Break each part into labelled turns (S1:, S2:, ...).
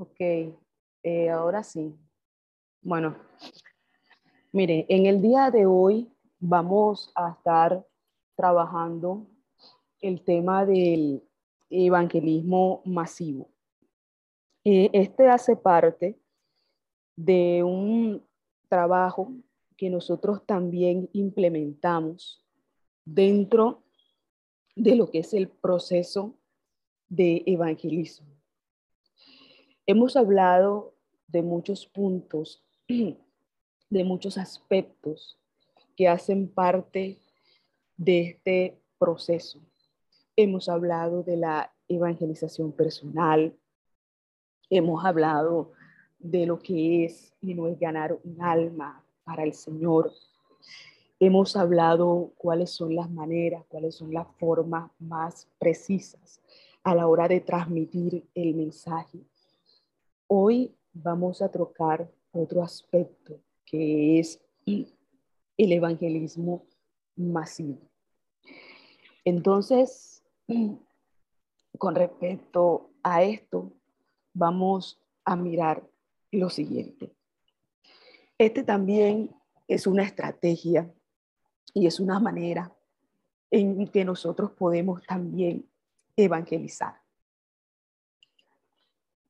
S1: Ok, eh, ahora sí. Bueno, mire, en el día de hoy vamos a estar trabajando el tema del evangelismo masivo. Eh, este hace parte de un trabajo que nosotros también implementamos dentro de lo que es el proceso de evangelismo. Hemos hablado de muchos puntos, de muchos aspectos que hacen parte de este proceso. Hemos hablado de la evangelización personal, hemos hablado de lo que es y no es ganar un alma para el Señor. Hemos hablado cuáles son las maneras, cuáles son las formas más precisas a la hora de transmitir el mensaje Hoy vamos a trocar otro aspecto que es el evangelismo masivo. Entonces, con respecto a esto, vamos a mirar lo siguiente. Este también es una estrategia y es una manera en que nosotros podemos también evangelizar.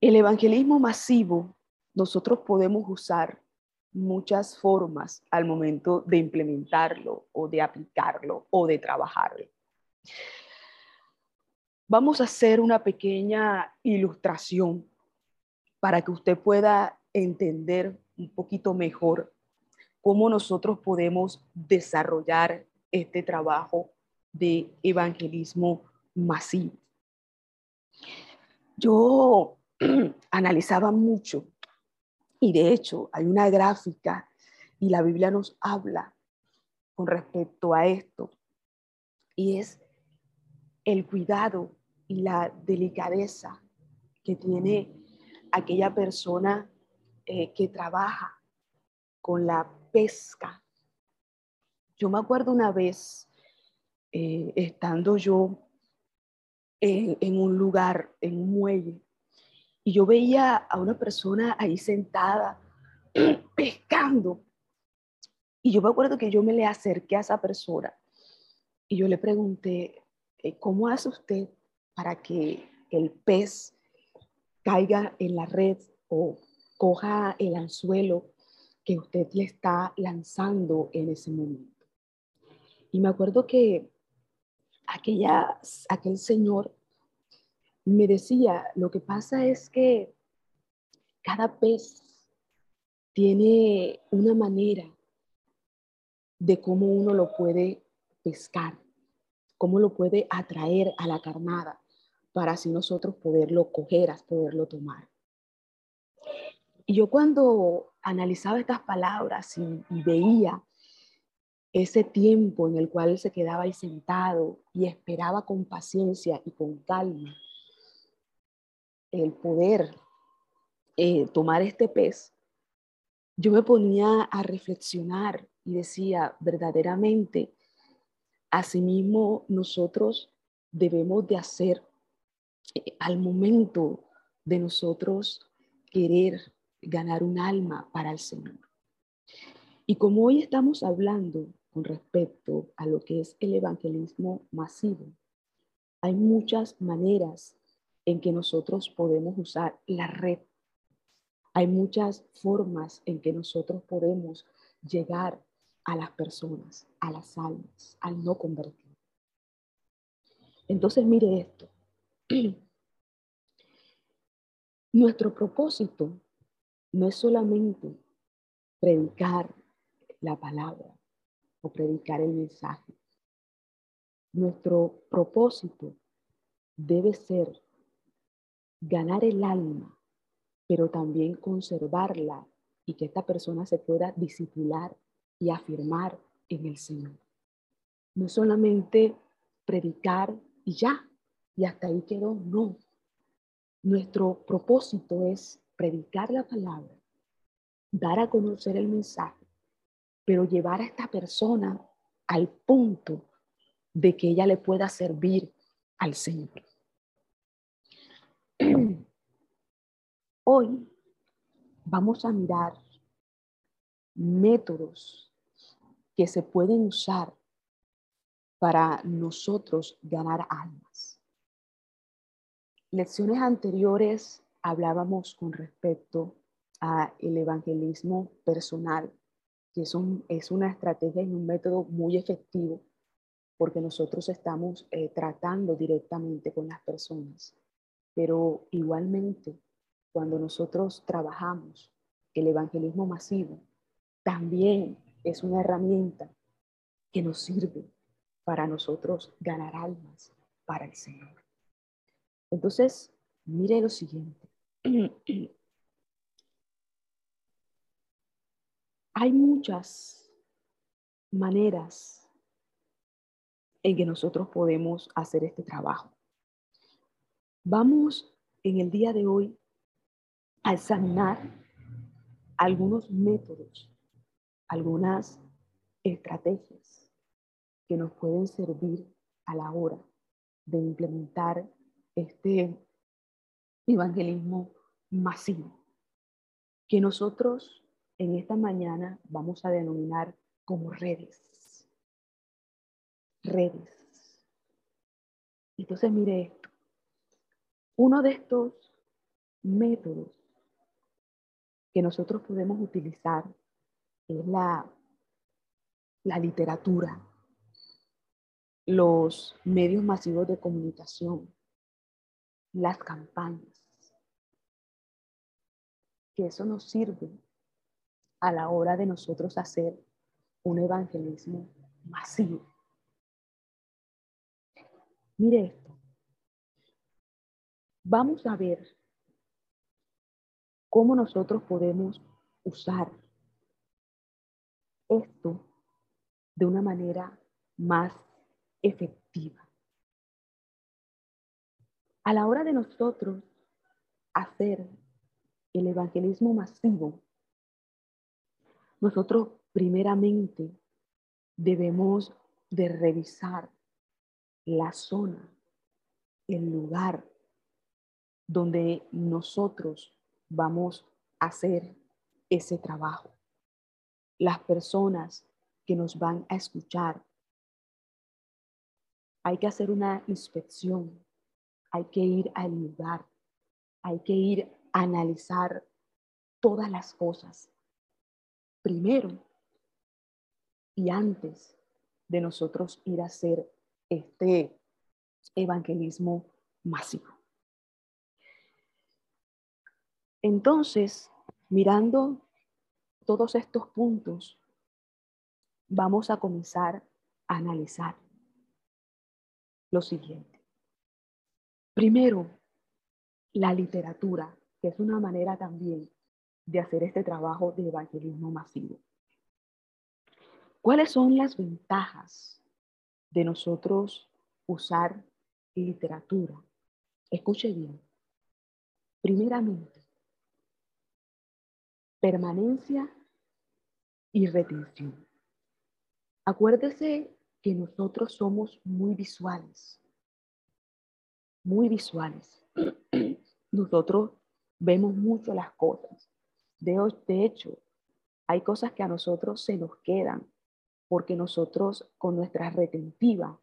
S1: El evangelismo masivo, nosotros podemos usar muchas formas al momento de implementarlo o de aplicarlo o de trabajarlo. Vamos a hacer una pequeña ilustración para que usted pueda entender un poquito mejor cómo nosotros podemos desarrollar este trabajo de evangelismo masivo. Yo analizaba mucho y de hecho hay una gráfica y la Biblia nos habla con respecto a esto y es el cuidado y la delicadeza que tiene aquella persona eh, que trabaja con la pesca. Yo me acuerdo una vez, eh, estando yo en, un lugar, en un muelle, y yo veía a una persona ahí sentada pescando. Y yo me acuerdo que yo me le acerqué a esa persona y yo le pregunté, eh, ¿cómo hace usted para que el pez caiga en la red o coja el anzuelo que usted le está lanzando en ese momento? Y me acuerdo que aquella, aquel señor me decía, lo que pasa es que cada pez tiene una manera de cómo uno lo puede pescar, cómo lo puede atraer a la carnada para así nosotros poderlo coger, poderlo tomar. Y yo cuando analizaba estas palabras y, veía ese tiempo en el cual se quedaba ahí sentado y esperaba con paciencia y con calma el poder eh, tomar este pez, yo me ponía a reflexionar y decía, verdaderamente, asimismo nosotros debemos de hacer eh, al momento de nosotros querer ganar un alma para el Señor. Y como hoy estamos hablando con respecto a lo que es el evangelismo masivo, hay muchas maneras en que nosotros podemos usar la red Hay muchas formas en que nosotros podemos llegar a las personas, a las almas, al no convertido. Entonces, mire esto. Nuestro propósito no es solamente predicar la palabra o predicar el mensaje. Nuestro propósito debe ser ganar el alma, pero también conservarla y que esta persona se pueda disipular y afirmar en el Señor. No solamente predicar y ya, y hasta ahí quedó, no. Nuestro propósito es predicar la palabra, dar a conocer el mensaje, pero llevar a esta persona al punto de que ella le pueda servir al Señor. Hoy vamos a mirar métodos que se pueden usar para nosotros ganar almas. Lecciones anteriores hablábamos con respecto a el evangelismo personal, que es, una estrategia y un método muy efectivo porque nosotros estamos eh, tratando directamente con las personas. Pero igualmente, cuando nosotros trabajamos el evangelismo masivo, también es una herramienta que nos sirve para nosotros ganar almas para el Señor. Entonces, mire lo siguiente. Hay muchas maneras en que nosotros podemos hacer este trabajo. Vamos en el día de hoy a examinar algunos métodos, algunas estrategias que nos pueden servir a la hora de implementar este evangelismo masivo, que nosotros en esta mañana vamos a denominar como redes. Redes. Entonces mire. Uno de estos métodos que nosotros podemos utilizar es la, literatura, los medios masivos de comunicación, las campañas, que eso nos sirve a la hora de nosotros hacer un evangelismo masivo. Mire esto. Vamos a ver cómo nosotros podemos usar esto de una manera más efectiva. A la hora de nosotros hacer el evangelismo masivo, nosotros primeramente debemos de revisar la zona, el lugar donde nosotros vamos a hacer ese trabajo. Las personas que nos van a escuchar. Hay que hacer una inspección, hay que ir al lugar, hay que ir a analizar todas las cosas. Primero y antes de nosotros ir a hacer este evangelismo masivo. Entonces, mirando todos estos puntos, vamos a comenzar a analizar lo siguiente. Primero, la literatura, que es una manera también de hacer este trabajo de evangelismo masivo. ¿Cuáles son las ventajas de nosotros usar literatura? Escuche bien. Primeramente, permanencia y retención. Acuérdese que nosotros somos muy visuales, muy visuales. Nosotros vemos mucho las cosas. De, hecho, hay cosas que a nosotros se nos quedan porque nosotros con nuestra retentiva,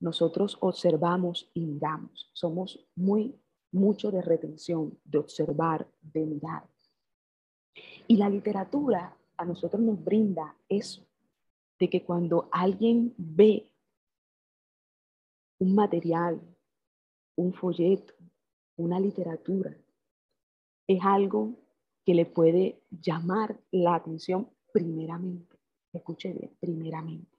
S1: nosotros observamos y miramos. Somos muy mucho de retención, de observar, de mirar. Y la literatura a nosotros nos brinda eso, de que cuando alguien ve un material, un folleto, una literatura, es algo que le puede llamar la atención primeramente. Escuche bien, primeramente.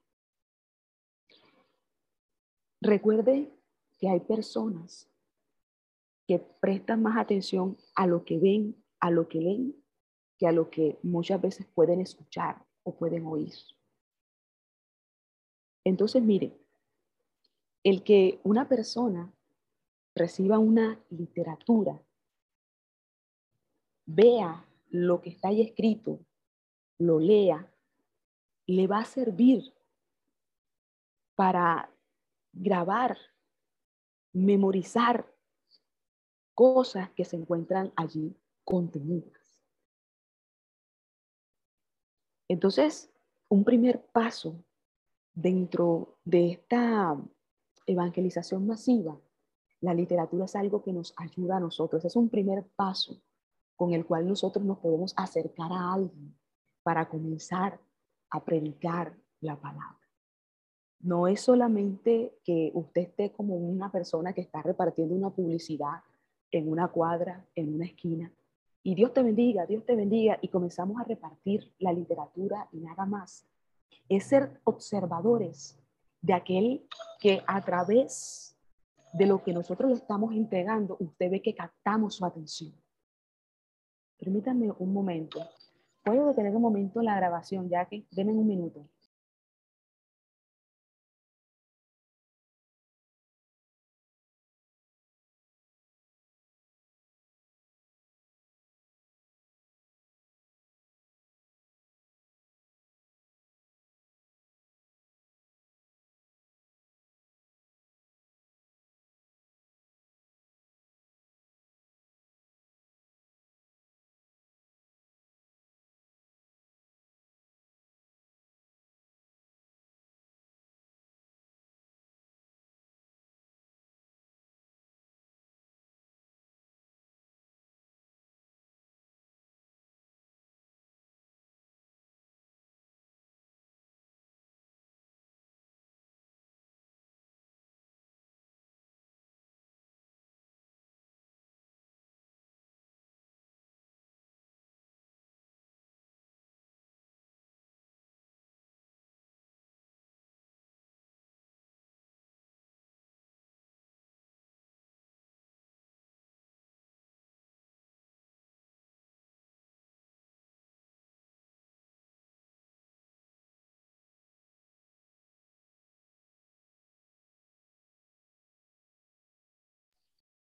S1: Recuerde que hay personas que prestan más atención a lo que ven, a lo que leen, a lo que muchas veces pueden escuchar o pueden oír. Entonces, mire, el que una persona reciba una literatura, vea lo que está ahí escrito, lo lea, le va a servir para grabar, memorizar cosas que se encuentran allí contenidas. Entonces, un primer paso dentro de esta evangelización masiva, la literatura es algo que nos ayuda a nosotros, es un primer paso con el cual nosotros nos podemos acercar a alguien para comenzar a predicar la palabra. No es solamente que usted esté como una persona que está repartiendo una publicidad en una cuadra, en una esquina, y Dios te bendiga, Dios te bendiga, y comenzamos a repartir la literatura y nada más. Es ser observadores de aquel que a través de lo que nosotros le estamos entregando, usted ve que captamos su atención. Permítanme un momento. ¿Puedo detener un momento la grabación, ya que denme un minuto?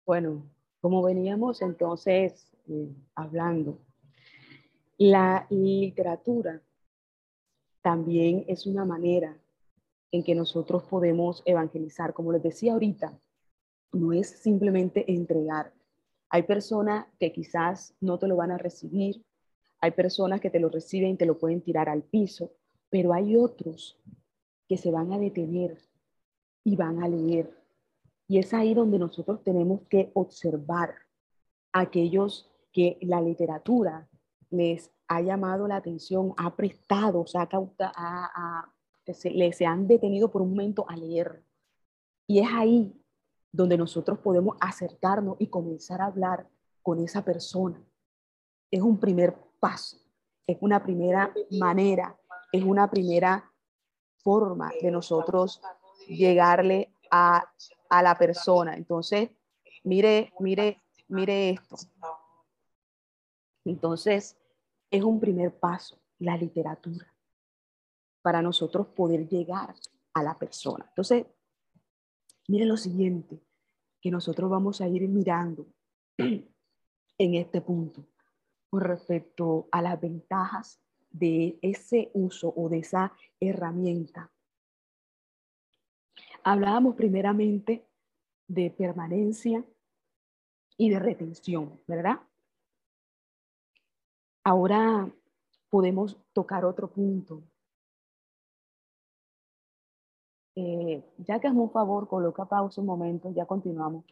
S1: Bueno, como veníamos entonces eh, hablando, la literatura también es una manera en que nosotros podemos evangelizar. Como les decía ahorita, no es simplemente entregar. Hay personas que quizás no te lo van a recibir, hay personas que te lo reciben y te lo pueden tirar al piso, pero hay otros que se van a detener y van a leer y es ahí donde nosotros tenemos que observar a aquellos que la literatura les ha llamado la atención, ha prestado, o sea, se, se han detenido por un momento a leer. Y es ahí donde nosotros podemos acercarnos y comenzar a hablar con esa persona. Es un primer paso, es una primera manera, es una primera forma de nosotros llegarle a a la persona. Entonces, mire, mire, mire esto. Entonces, es un primer paso, la literatura, para nosotros poder llegar a la persona. Entonces, mire lo siguiente, que nosotros vamos a ir mirando en este punto con respecto a las ventajas de ese uso o de esa herramienta Hablábamos primeramente de permanencia y de retención, ¿verdad? Ahora podemos tocar otro punto. Eh, ya que es un favor, coloca pausa un momento, ya continuamos.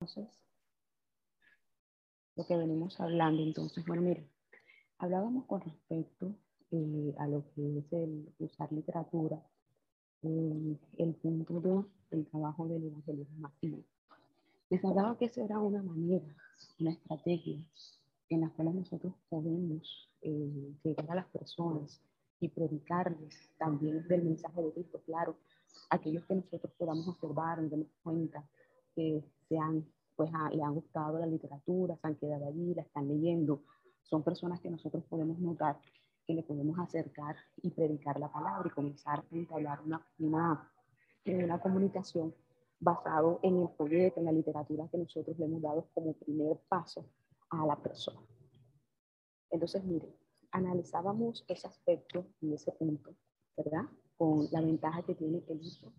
S1: Entonces, lo que venimos hablando, entonces, bueno, miren, hablábamos con respecto eh, a lo que es el usar literatura, eh, el punto 2 del trabajo del evangelismo masivo. Les hablaba que esa era una manera, una estrategia en la cual nosotros podemos eh, llegar a las personas y predicarles también del mensaje de Cristo, claro, aquellos que nosotros podamos observar, nos demos cuenta que se han, pues, le han gustado la literatura, se han quedado allí, la están leyendo, son personas que nosotros podemos notar que le podemos acercar y predicar la palabra y comenzar a entablar una, una, una comunicación basado en el folleto, en la literatura que nosotros le hemos dado como primer paso a la persona. Entonces, miren, analizábamos ese aspecto y ese punto, ¿verdad? Con la ventaja que tiene el uso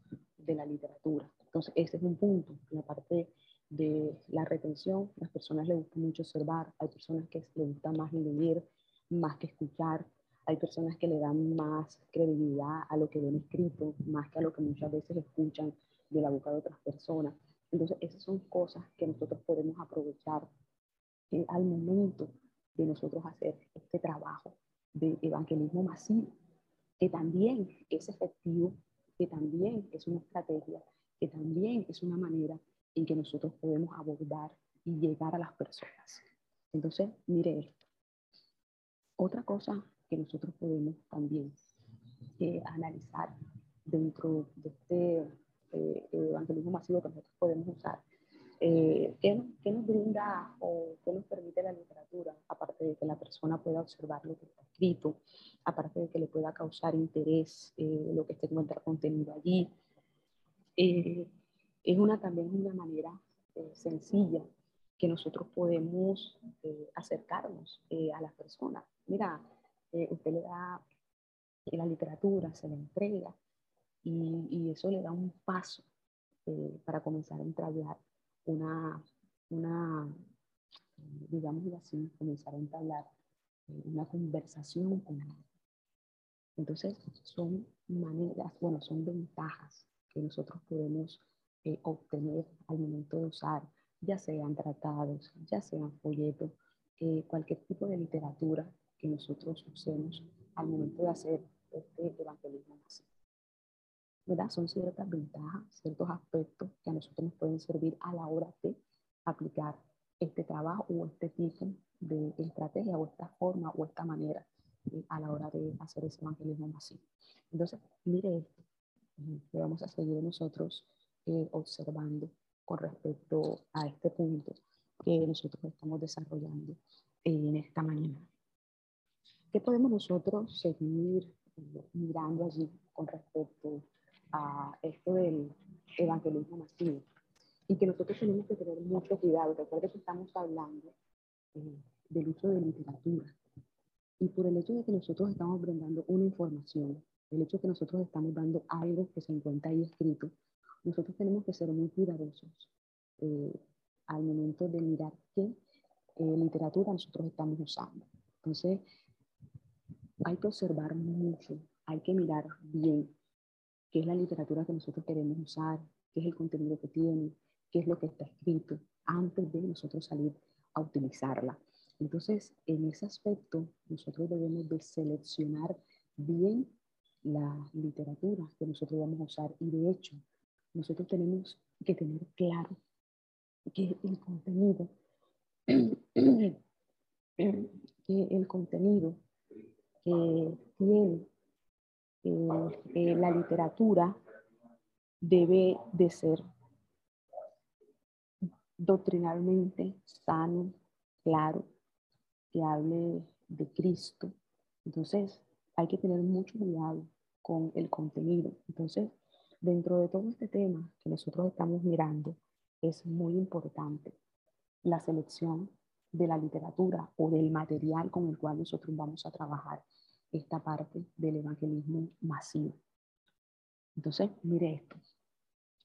S1: de la literatura. Entonces, ese es un punto. La parte de la retención, las personas les gusta mucho observar, hay personas que les gusta más leer, más que escuchar, hay personas que le dan más credibilidad a lo que ven escrito, más que a lo que muchas veces escuchan de la boca de otras personas. Entonces, esas son cosas que nosotros podemos aprovechar eh, al momento de nosotros hacer este trabajo de evangelismo masivo, que también es efectivo, que también es una estrategia, que también es una manera en que nosotros podemos abordar y llegar a las personas. Entonces, mire esto. Otra cosa que nosotros podemos también eh, analizar dentro de este eh, evangelismo masivo que nosotros podemos usar. Eh, ¿qué, ¿qué, nos brinda o qué nos permite la literatura? Aparte de que la persona pueda observar lo que está escrito, aparte de que le pueda causar interés eh, lo que esté contenido allí. Eh, es una, también una manera sencilla que nosotros podemos acercarnos a las personas. Mira, usted le da la literatura, se le entrega, y, eso le da un paso eh, para comenzar a entablar una, una digamos así, comenzar a entablar eh, una conversación con él. Entonces, son maneras, bueno, son ventajas que nosotros podemos eh, obtener al momento de usar, ya sean tratados, ya sean folletos, cualquier tipo de literatura que nosotros usemos al momento de hacer este evangelismo masivo. ¿Verdad? Son ciertas ventajas, ciertos aspectos que a nosotros nos pueden servir a la hora de aplicar este trabajo o este tipo de estrategia o esta forma o esta manera eh, a la hora de hacer ese evangelismo masivo. Entonces, mire esto, que vamos a seguir nosotros eh, observando con respecto a este punto que nosotros estamos desarrollando en esta mañana. ¿Qué podemos nosotros seguir eh, mirando allí con respecto a esto del evangelismo masivo y que nosotros tenemos que tener mucho cuidado. Recuerde que estamos hablando eh, del uso de literatura y por el hecho de que nosotros estamos brindando una información, el hecho de que nosotros estamos dando algo que se encuentra ahí escrito, nosotros tenemos que ser muy cuidadosos eh, al momento de mirar qué eh, literatura nosotros estamos usando. Entonces, hay que observar mucho, hay que mirar bien qué es la literatura que nosotros queremos usar, qué es el contenido que tiene, qué es lo que está escrito, antes de nosotros salir a utilizarla. Entonces, en ese aspecto, nosotros debemos de seleccionar bien la literatura que nosotros vamos a usar y de hecho, nosotros tenemos que tener claro que el contenido, que el contenido que tiene eh, la literatura debe de ser doctrinalmente sano, claro, que hable de Cristo. Entonces, hay que tener mucho cuidado con el contenido. Entonces, dentro de todo este tema que nosotros estamos mirando, es muy importante la selección de la literatura o del material con el cual nosotros vamos a trabajar esta parte del evangelismo masivo. Entonces, mire esto.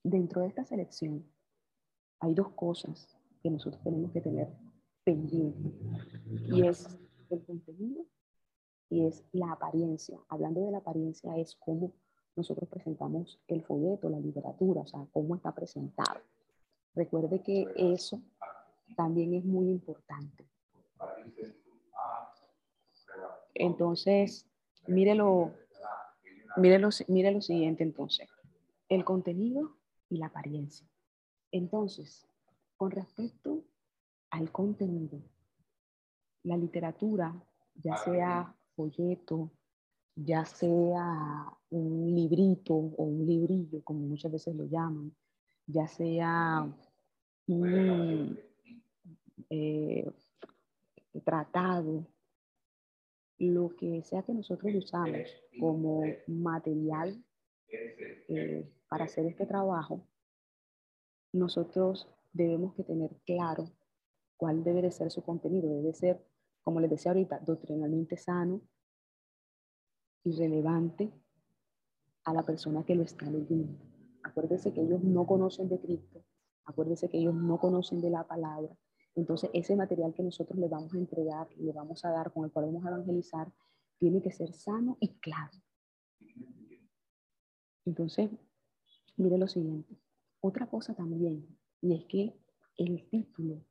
S1: Dentro de esta selección hay dos cosas que nosotros tenemos que tener pendientes y es el contenido y es la apariencia. Hablando de la apariencia es cómo nosotros presentamos el folleto, la literatura, o sea, cómo está presentado. Recuerde que eso también es muy importante. Entonces, mire lo, mire lo, mire lo siguiente entonces. El contenido y la apariencia. Entonces, con respecto al contenido, la literatura, ya sea folleto, ya sea un librito o un librillo, como muchas veces lo llaman, ya sea un eh, tratado, lo que sea que nosotros usamos como material eh, para hacer este trabajo, nosotros debemos que tener claro cuál debe de ser su contenido. Debe ser, como les decía ahorita, doctrinalmente sano y relevante a la persona que lo está leyendo. Acuérdese que ellos no conocen de Cristo, acuérdese que ellos no conocen de la palabra. Entonces, ese material que nosotros le vamos a entregar, le vamos a dar, con el cual vamos a evangelizar, tiene que ser sano y claro. Entonces, mire lo siguiente. Otra cosa también, y es que el título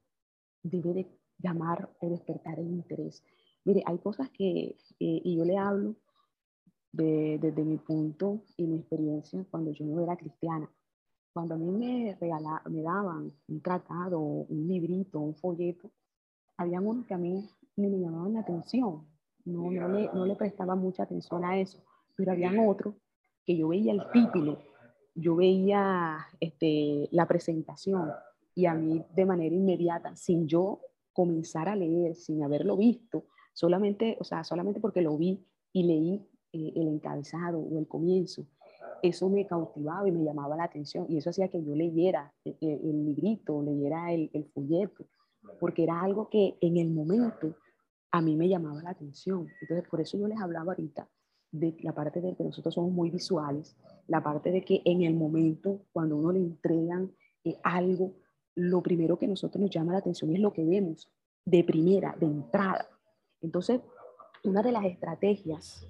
S1: debe de llamar o despertar el interés. Mire, hay cosas que, eh, y yo le hablo desde mi punto y mi experiencia cuando yo no era cristiana. Cuando a mí me, regala, me daban un tratado, un librito, un folleto, había unos que a mí ni me llamaban la atención, no, no, le, no le prestaba mucha atención a eso, pero habían otros que yo veía el título, yo veía este, la presentación y a mí de manera inmediata, sin yo comenzar a leer, sin haberlo visto, solamente, o sea, solamente porque lo vi y leí eh, el encabezado o el comienzo, eso me cautivaba y me llamaba la atención y eso hacía que yo leyera el, eh, el, el librito, leyera el, el folleto, porque era algo que en el momento a mí me llamaba la atención. Entonces, por eso yo les hablaba ahorita de la parte de que nosotros somos muy visuales, la parte de que en el momento, cuando uno le entregan eh, algo, lo primero que nosotros nos llama la atención es lo que vemos de primera, de entrada. Entonces, una de las estrategias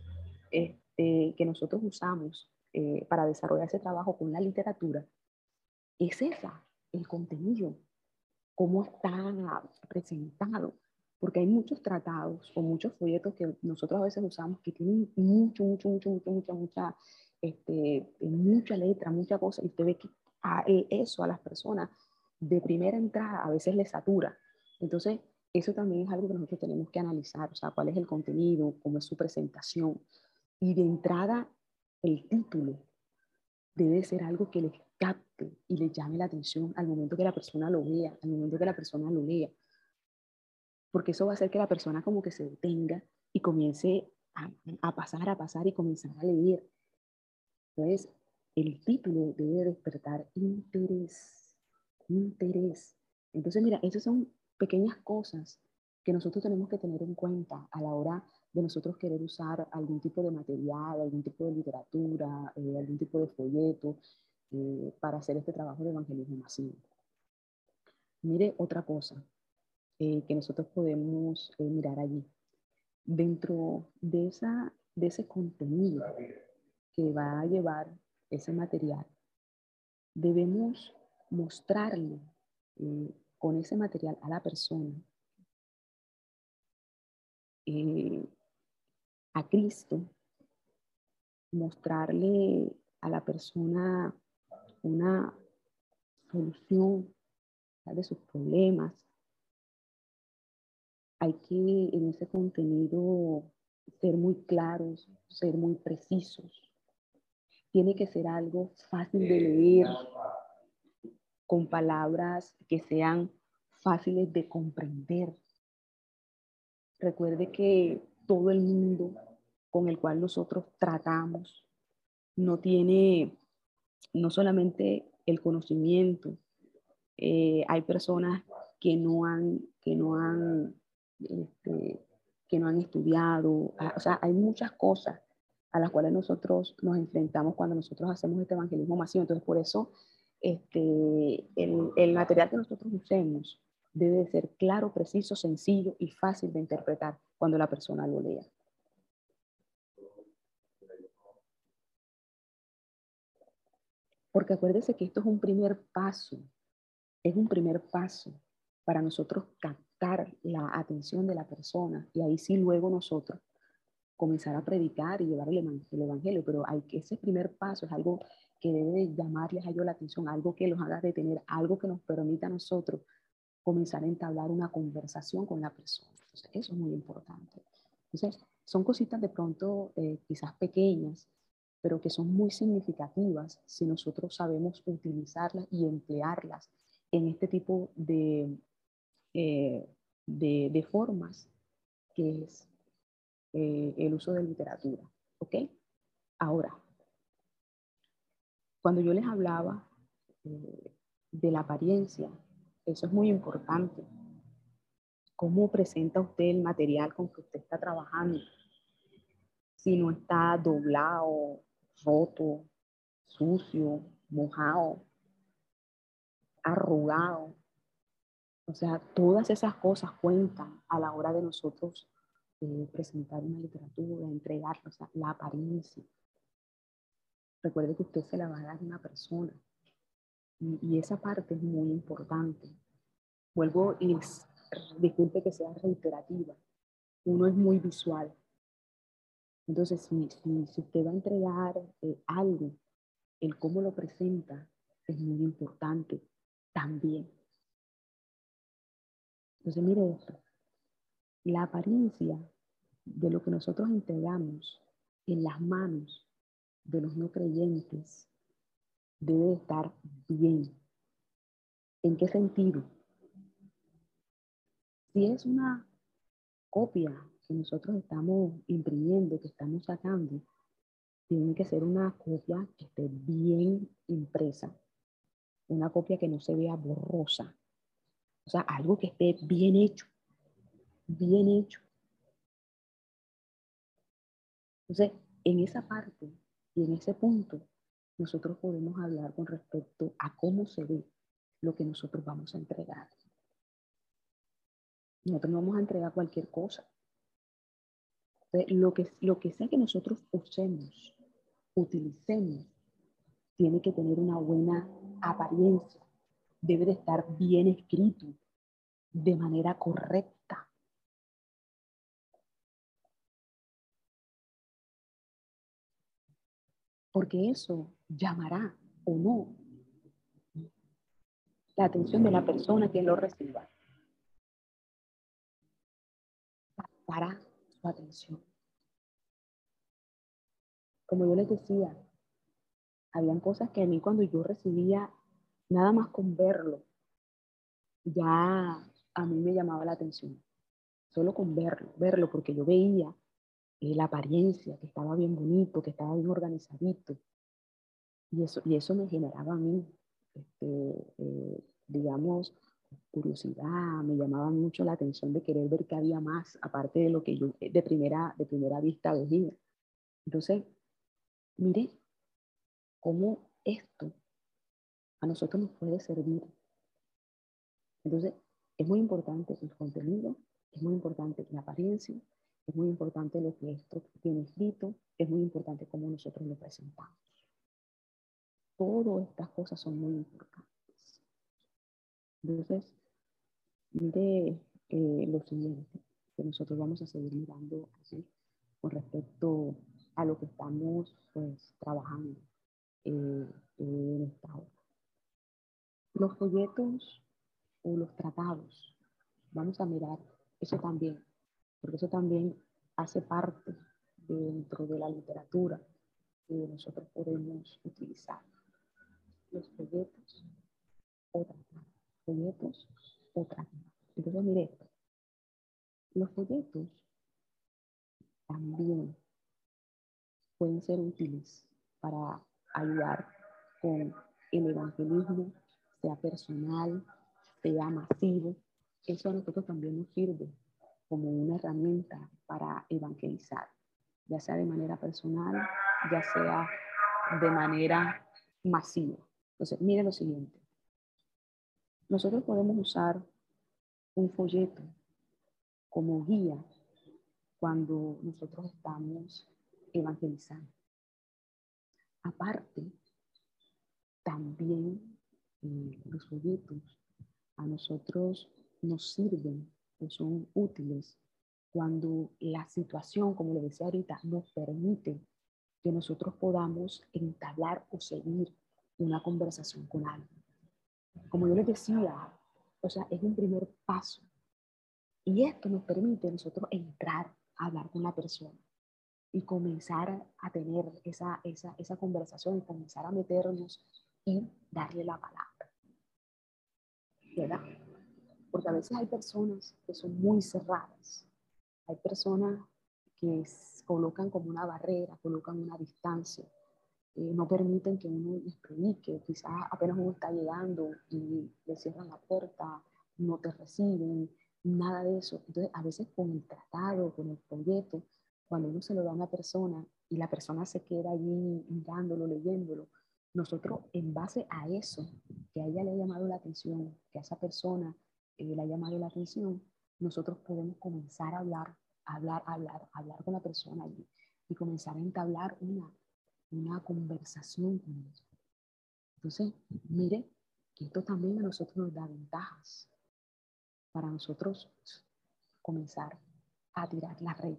S1: este, que nosotros usamos eh, para desarrollar ese trabajo con la literatura es esa, el contenido, cómo está presentado, porque hay muchos tratados o muchos folletos que nosotros a veces usamos que tienen mucho, mucho, mucho, mucho, mucha, mucha, este, mucha letra, mucha cosa, y usted ve que a eso a las personas de primera entrada a veces les satura. Entonces, eso también es algo que nosotros tenemos que analizar, o sea, cuál es el contenido, cómo es su presentación. Y de entrada, el título debe ser algo que les capte y les llame la atención al momento que la persona lo vea, al momento que la persona lo lea. Porque eso va a hacer que la persona como que se detenga y comience a, a pasar, a pasar y comenzar a leer. Entonces, el título debe despertar interés, interés. Entonces, mira, esas son pequeñas cosas que nosotros tenemos que tener en cuenta a la hora de nosotros querer usar algún tipo de material, algún tipo de literatura, eh, algún tipo de folleto eh, para hacer este trabajo de evangelismo masivo. Mire otra cosa eh, que nosotros podemos mirar allí. Dentro de, esa, de ese contenido que va a llevar ese material, debemos mostrarle con ese material a la persona a Cristo, mostrarle a la persona una solución de sus problemas. Hay que en ese contenido ser muy claros, ser muy precisos. Tiene que ser algo fácil de leer, con palabras que sean fáciles de comprender. Recuerde que todo el mundo con el cual nosotros tratamos no tiene no solamente el conocimiento, eh, hay personas que no han, que no han, este, que no han estudiado, ah, o sea, hay muchas cosas a las cuales nosotros nos enfrentamos cuando nosotros hacemos este evangelismo masivo. Entonces, por eso este, el, el material que nosotros usemos debe ser claro, preciso, sencillo y fácil de interpretar cuando la persona lo lea. Porque acuérdese que esto es un primer paso es un primer paso para nosotros captar la atención de la persona y ahí sí luego nosotros comenzar a predicar y llevar el evangelio, pero hay que ese primer paso es algo que debe llamarles a ellos la atención, algo que los haga detener, algo que nos permita a nosotros comenzar a entablar una conversación con la persona. Entonces, eso es muy importante. Entonces, son cositas de pronto eh, quizás pequeñas, pero que son muy significativas si nosotros sabemos utilizarlas y emplearlas en este tipo de, eh, de, de, formas que es eh, el uso de literatura. ¿Ok? Ahora, cuando yo les hablaba eh, de la apariencia, eso es muy importante. ¿Cómo presenta usted el material con que usted está trabajando? Si no está doblado, roto, sucio, mojado, arrugado. O sea, todas esas cosas cuentan a la hora de nosotros eh, presentar una literatura, entregarla, o sea, la apariencia. Recuerde que usted se la va a dar a una persona y, esa parte es muy importante. Vuelvo y disculpe que sea reiterativa. Uno es muy visual, entonces, si, si, usted va a entregar eh, algo, el cómo lo presenta es muy importante también. Entonces, mire esto. La apariencia de lo que nosotros entregamos en las manos de los no creyentes debe estar bien. ¿En qué sentido? Si es una copia que nosotros estamos imprimiendo, que estamos sacando, tiene que ser una copia que esté bien impresa, una copia que no se vea borrosa, o sea, algo que esté bien hecho, bien hecho. Entonces, en esa parte y en ese punto, nosotros podemos hablar con respecto a cómo se ve lo que nosotros vamos a entregar. Nosotros no vamos a entregar cualquier cosa lo que, lo que sea que nosotros usemos, utilicemos, tiene que tener una buena apariencia, debe de estar bien escrito, de manera correcta. Porque eso llamará o no la atención de la persona que lo reciba. Para atención. Como yo les decía, habían cosas que a mí cuando yo recibía, nada más con verlo, ya a mí me llamaba la atención. Solo con verlo, verlo, porque yo veía eh, la apariencia, que estaba bien bonito, que estaba bien organizadito. Y eso, y eso me generaba a mí, este, eh, digamos, curiosidad, me llamaba mucho la atención de querer ver qué había más, aparte de lo que yo de primera, de primera vista veía. Entonces, mire cómo esto a nosotros nos puede servir. Entonces, es muy importante el contenido, es muy importante la apariencia, es muy importante lo que esto tiene escrito, es muy importante cómo nosotros lo presentamos. Todas estas cosas son muy importantes. Entonces, mire eh, lo siguiente, que nosotros vamos a seguir mirando con respecto a lo que estamos pues trabajando eh, en esta obra. Los folletos o los tratados, vamos a mirar eso también, porque eso también hace parte dentro de la literatura que nosotros podemos utilizar. Los folletos o folletos otra. Entonces, mire. Los folletos también pueden ser útiles para ayudar con el evangelismo, sea personal, sea masivo. Eso a nosotros también nos sirve como una herramienta para evangelizar, ya sea de manera personal, ya sea de manera masiva. Entonces, mire lo siguiente. Nosotros podemos usar un folleto como guía cuando nosotros estamos evangelizando. Aparte, también eh, los folletos a nosotros nos sirven son útiles cuando la situación, como le decía ahorita, nos permite que nosotros podamos entablar o seguir una conversación con alguien. Como yo les decía, o sea, es un primer paso. Y esto nos permite nosotros entrar a hablar con la persona y comenzar a tener esa, esa, esa conversación y comenzar a meternos y darle la palabra. ¿Verdad? Porque a veces hay personas que son muy cerradas. Hay personas que colocan como una barrera, colocan una distancia, eh, no permiten que uno les predique. Quizás apenas uno está llegando y le cierran la puerta, no te reciben, nada de eso. Entonces, a veces con el tratado, con el proyecto, cuando uno se lo da a una persona y la persona se queda allí mirándolo, leyéndolo, nosotros en base a eso, que a ella le ha llamado la atención, que a esa persona eh, le ha llamado la atención, nosotros podemos comenzar a hablar, hablar, hablar, hablar con la persona allí y comenzar a entablar una, una conversación con ella. Entonces, mire que esto también a nosotros nos da ventajas para nosotros comenzar a tirar la red.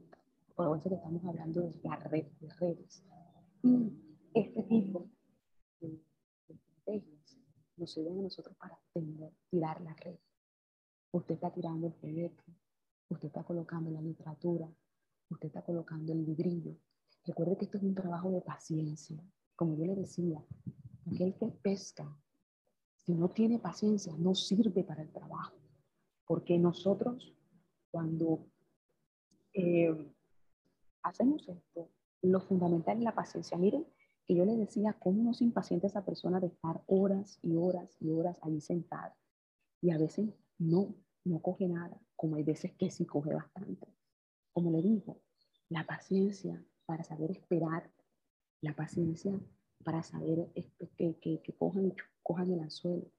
S1: Por eso que estamos hablando de la red de redes. Y este tipo de, estrategias nos sirven a nosotros para tirar la red. Usted está tirando el proyecto, usted está colocando la literatura, usted está colocando el librillo. Recuerde que esto es un trabajo de paciencia. Como yo le decía, aquel que pesca, si no tiene paciencia, no sirve para el trabajo. Porque nosotros, cuando eh, hacemos esto, lo fundamental es la paciencia. Miren que yo le decía cómo no se impacienta esa persona de estar horas y horas y horas allí sentada. Y a veces no, no coge nada, como hay veces que sí coge bastante. Como le digo, la paciencia para saber esperar, la paciencia para saber que, que, que cojan, cojan el anzuelo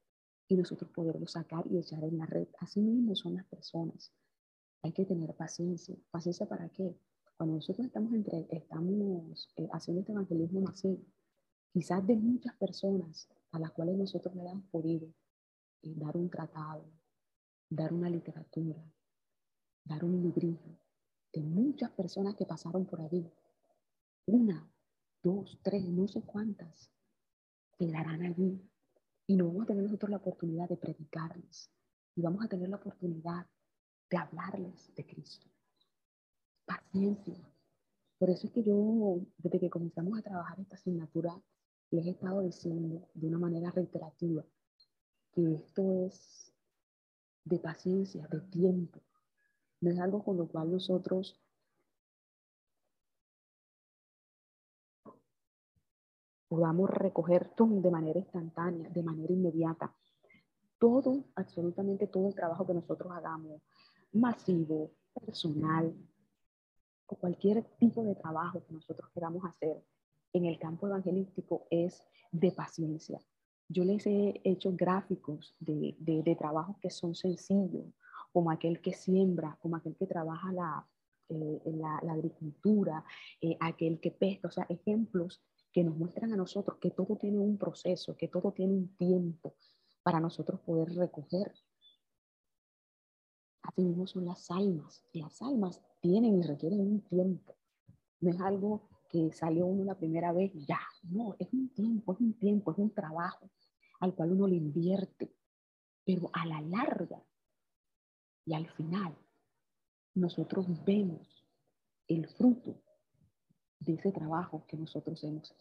S1: y nosotros poderlo sacar y echar en la red. Así mismo son las personas. Hay que tener paciencia. ¿Paciencia para qué? Cuando nosotros estamos, entre, estamos eh, haciendo este evangelismo masivo, quizás de muchas personas a las cuales nosotros le hemos podido eh, dar un tratado, dar una literatura, dar un librito, de muchas personas que pasaron por ahí, una, dos, tres, no sé cuántas, quedarán allí. Y no vamos a tener nosotros la oportunidad de predicarles. Y vamos a tener la oportunidad de hablarles de Cristo paciencia. Por eso es que yo, desde que comenzamos a trabajar esta asignatura, les he estado diciendo de una manera reiterativa que esto es de paciencia, de tiempo. No es algo con lo cual nosotros podamos recoger de manera instantánea, de manera inmediata. Todo, absolutamente todo el trabajo que nosotros hagamos, masivo, personal, o cualquier tipo de trabajo que nosotros queramos hacer en el campo evangelístico es de paciencia. Yo les he hecho gráficos de, de, trabajos que son sencillos, como aquel que siembra, como aquel que trabaja la, eh, la, agricultura, eh, aquel que pesca, o sea, ejemplos que nos muestran a nosotros que todo tiene un proceso, que todo tiene un tiempo para nosotros poder recoger. Así mismo son las almas. Las almas tienen y requieren un tiempo. No es algo que salió uno la primera vez ya. No, es un tiempo, es un tiempo, es un trabajo al cual uno le invierte. Pero a la larga y al final, nosotros vemos el fruto de ese trabajo que nosotros hemos hecho.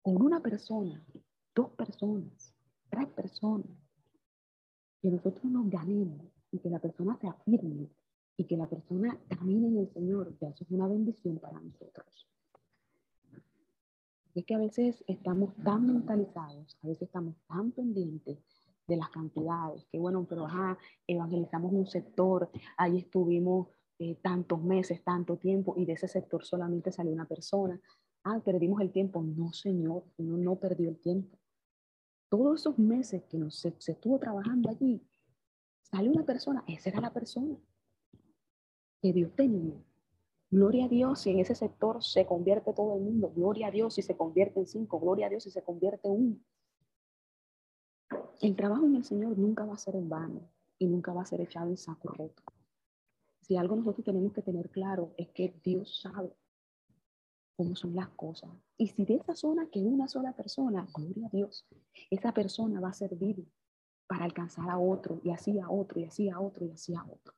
S1: Con una persona, dos personas, tres personas, que nosotros nos ganemos y que la persona se afirme y que la persona camine en el Señor, ya eso es una bendición para nosotros. Es que a veces estamos tan mentalizados, a veces estamos tan pendientes de las cantidades, que bueno, pero ajá, evangelizamos un sector, ahí estuvimos eh, tantos meses, tanto tiempo, y de ese sector solamente salió una persona. Ah, perdimos el tiempo. No, Señor, uno no perdió el tiempo. Todos esos meses que nos, se estuvo trabajando allí, sale una persona, esa era la persona que Dios tenía. Gloria a Dios si en ese sector se convierte todo el mundo. Gloria a Dios si se convierte en cinco. Gloria a Dios si se convierte en uno. el trabajo en el Señor nunca va a ser en vano y nunca va a ser echado en saco roto. Si algo nosotros tenemos que tener claro es que Dios sabe cómo son las cosas. Y si de esa zona que una sola persona, gloria a Dios, esa persona va a servir para alcanzar a otro y así a otro y así a otro y así a otro.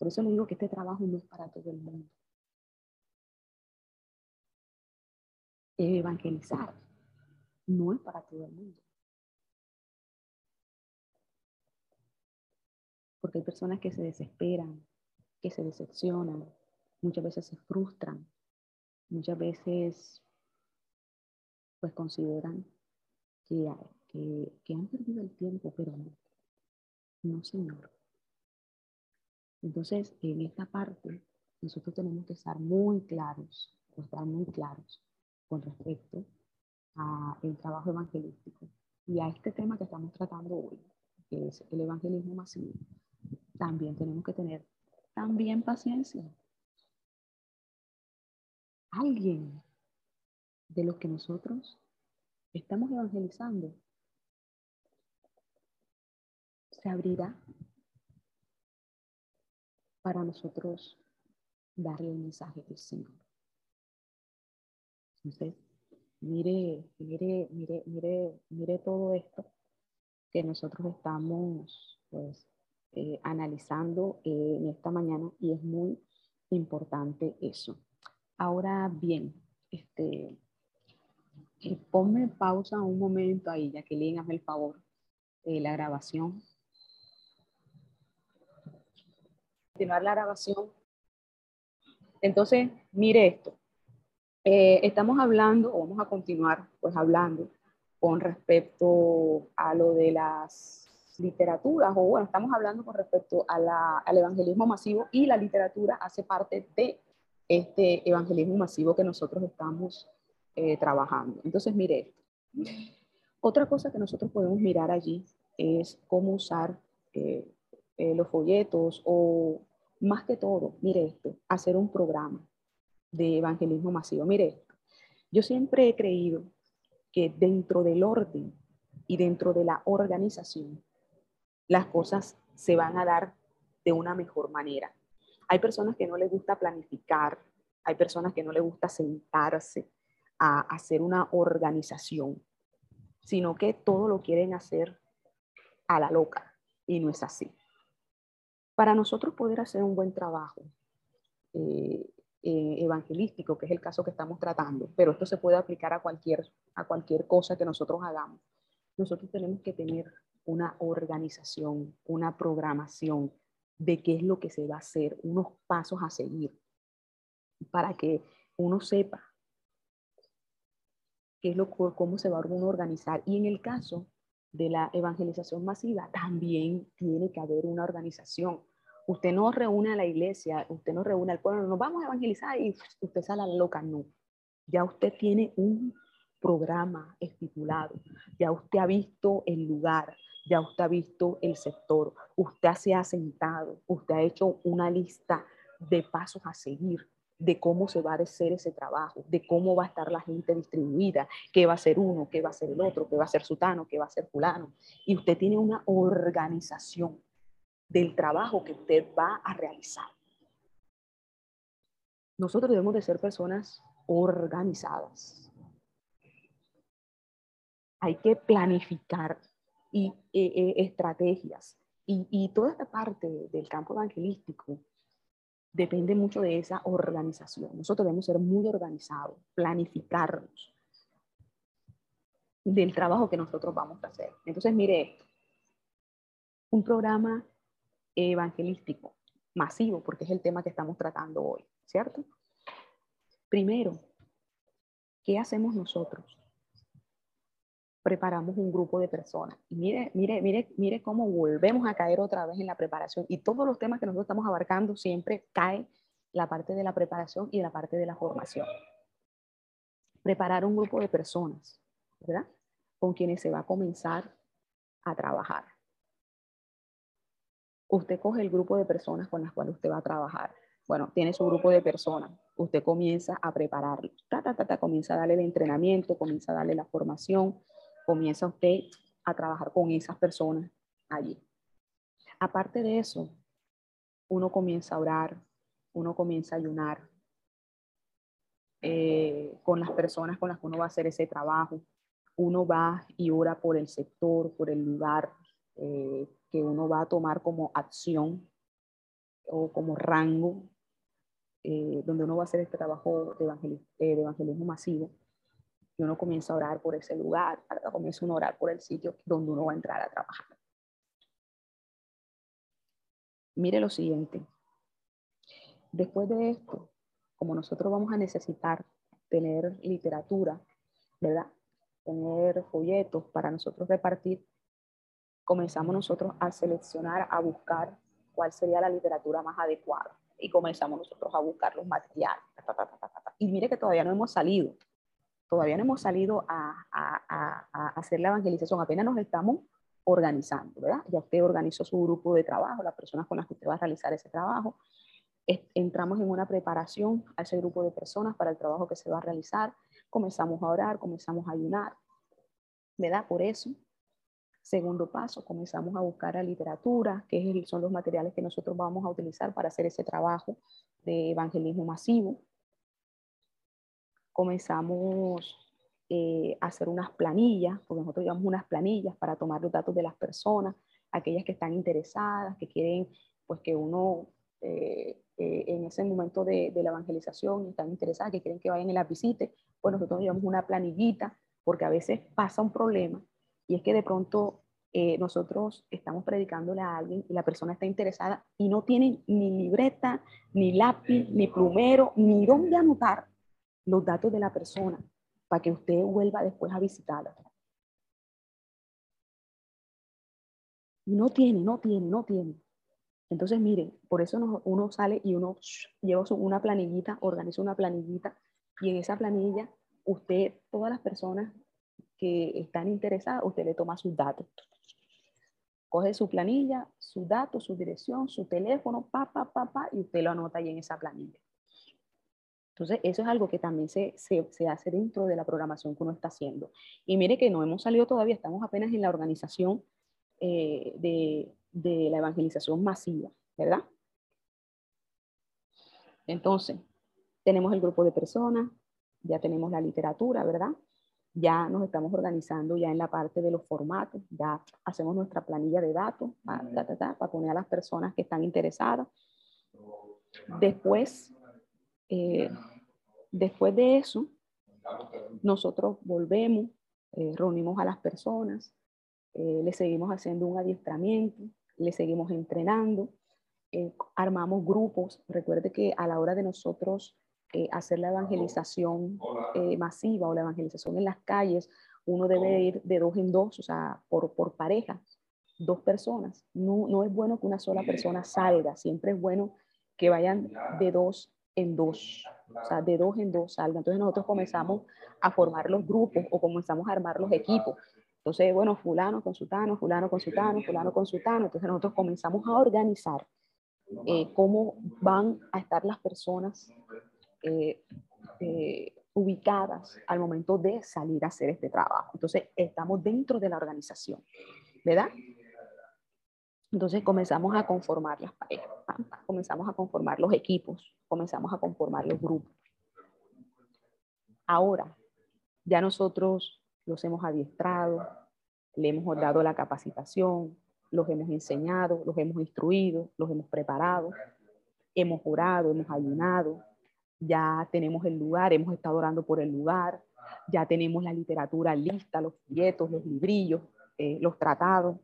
S1: Por eso le digo que este trabajo no es para todo el mundo. Evangelizar no es para todo el mundo. Porque hay personas que se desesperan, que se decepcionan, muchas veces se frustran, muchas veces pues consideran que, que, han perdido el tiempo, pero no, no Señor. Entonces, en esta parte, nosotros tenemos que estar muy claros, estar muy claros con respecto al trabajo evangelístico y a este tema que estamos tratando hoy, que es el evangelismo masivo. También tenemos que tener también paciencia. Alguien de los que nosotros estamos evangelizando se abrirá para nosotros darle el mensaje del Señor. Entonces, mire, mire, mire, mire, mire todo esto que nosotros estamos pues eh, analizando eh, en esta mañana y es muy importante eso. Ahora bien, este, eh, ponme pausa un momento ahí, Jacqueline, hazme el favor de la grabación. Continuar la grabación. Entonces, mire esto. estamos hablando, o vamos a continuar pues hablando con respecto a lo de las literaturas, o bueno, estamos hablando con respecto al evangelismo masivo y la literatura hace parte de este evangelismo masivo que nosotros estamos eh, trabajando. Entonces, mire Otra cosa que nosotros podemos mirar allí es cómo usar eh, eh, los folletos o más que todo, mire esto, hacer un programa de evangelismo masivo. Mire esto, yo siempre he creído que dentro del orden y dentro de la organización las cosas se van a dar de una mejor manera. Hay personas que no les gusta planificar, hay personas que no les gusta sentarse a hacer una organización, sino que todo lo quieren hacer a la loca y no es así. Para nosotros poder hacer un buen trabajo eh, eh, evangelístico, que es el caso que estamos tratando, pero esto se puede aplicar a cualquier, a cualquier cosa que nosotros hagamos, nosotros tenemos que tener una organización, una programación de qué es lo que se va a hacer, unos pasos a seguir, para que uno sepa qué es lo, cómo se va a organizar. Y en el caso de la evangelización masiva, también tiene que haber una organización. Usted no reúne a la iglesia, usted no reúne al pueblo, nos vamos a evangelizar y usted sale a la loca, no. Ya usted tiene un programa estipulado, ya usted ha visto el lugar, ya usted ha visto el sector, usted se ha sentado, usted ha hecho una lista de pasos a seguir, de cómo se va a hacer ese trabajo, de cómo va a estar la gente distribuida, qué va a ser uno, qué va a ser el otro, qué va a ser sutano, qué va a ser fulano. Y usted tiene una organización del trabajo que usted va a realizar. Nosotros debemos de ser personas organizadas. Hay que planificar y eh, eh, estrategias. Y, toda esta parte del campo evangelístico depende mucho de esa organización. Nosotros debemos ser muy organizados, planificarnos del trabajo que nosotros vamos a hacer. Entonces, mire esto. Un programa evangelístico masivo, porque es el tema que estamos tratando hoy, ¿cierto? Primero, ¿qué hacemos nosotros? preparamos un grupo de personas. Y mire, mire, mire, mire cómo volvemos a caer otra vez en la preparación. Y todos los temas que nosotros estamos abarcando siempre cae la parte de la preparación y la parte de la formación. Preparar un grupo de personas, ¿verdad? Con quienes se va a comenzar a trabajar. Usted coge el grupo de personas con las cuales usted va a trabajar. Bueno, tiene su grupo de personas. Usted comienza a prepararlos. Ta, ta, ta, ta, comienza a darle el entrenamiento, comienza a darle la formación, comienza usted a trabajar con esas personas allí. Aparte de eso, uno comienza a orar, uno comienza a ayunar eh, con las personas con las que uno va a hacer ese trabajo. Uno va y ora por el sector, por el lugar eh, que uno va a tomar como acción o como rango, eh, donde uno va a hacer este trabajo de, de evangelismo masivo y uno comienza a orar por ese lugar, comienza uno a orar por el sitio donde uno va a entrar a trabajar. Mire lo siguiente. Después de esto, como nosotros vamos a necesitar tener literatura, ¿verdad? Tener folletos para nosotros repartir, comenzamos nosotros a seleccionar, a buscar cuál sería la literatura más adecuada. Y comenzamos nosotros a buscar los materiales. Y mire que todavía no hemos salido todavía no hemos salido a, hacer la evangelización, apenas nos estamos organizando, ¿verdad? Ya usted organizó su grupo de trabajo, las personas con las que usted va a realizar ese trabajo. Entramos en una preparación a ese grupo de personas para el trabajo que se va a realizar. Comenzamos a orar, comenzamos a ayunar, ¿verdad? Por eso, segundo paso, comenzamos a buscar la literatura, que son los materiales que nosotros vamos a utilizar para hacer ese trabajo de evangelismo masivo. Comenzamos eh, a hacer unas planillas, porque nosotros llevamos unas planillas para tomar los datos de las personas, aquellas que están interesadas, que quieren pues que uno eh, eh, en ese momento de, la evangelización están interesadas, que quieren que vayan y la visite, pues nosotros llevamos una planillita, porque a veces pasa un problema y es que de pronto nosotros estamos predicándole a alguien y la persona está interesada y no tiene ni libreta, ni lápiz, ni plumero, ni dónde anotar los datos de la persona para que usted vuelva después a visitarla. No tiene, no tiene, no tiene. Entonces, miren, por eso uno sale y uno lleva una planillita, organiza una planillita y en esa planilla usted, todas las personas que están interesadas, usted le toma sus datos. Coge su planilla, sus datos, su dirección, su teléfono, pa, pa, pa, pa, y usted lo anota ahí en esa planilla. Entonces, eso es algo que también se, se, hace dentro de la programación que uno está haciendo. Y mire que no hemos salido todavía, estamos apenas en la organización eh, de, de la evangelización masiva, ¿verdad? Entonces, tenemos el grupo de personas, ya tenemos la literatura, ¿verdad? Ya nos estamos organizando ya en la parte de los formatos, ya hacemos nuestra planilla de datos para poner a las personas que están interesadas. Después, eh, Después de eso, nosotros volvemos, eh, reunimos a las personas, eh, le seguimos haciendo un adiestramiento, le seguimos entrenando, armamos grupos. Recuerde que a la hora de nosotros hacer la evangelización masiva o la evangelización en las calles, uno debe ir de dos en dos, o sea, por, por parejas, dos personas. No, no es bueno que una sola persona salga, siempre es bueno que vayan de dos en dos o sea, de dos en dos salga. Entonces nosotros comenzamos a formar los grupos o comenzamos a armar los equipos. Entonces, bueno, fulano con sutano, fulano con sutano, fulano con sutano. Entonces nosotros comenzamos a organizar eh, cómo van a estar las personas eh, eh, ubicadas al momento de salir a hacer este trabajo. Entonces, estamos dentro de la organización, ¿verdad? Entonces comenzamos a conformar las parejas, comenzamos a conformar los equipos, comenzamos a conformar los grupos. Ahora, ya nosotros los hemos adiestrado, le hemos dado la capacitación, los hemos enseñado, los hemos instruido, los hemos preparado, hemos orado, hemos ayunado, ya tenemos el lugar, hemos estado orando por el lugar, ya tenemos la literatura lista, los folletos, los librillos, eh, los tratados,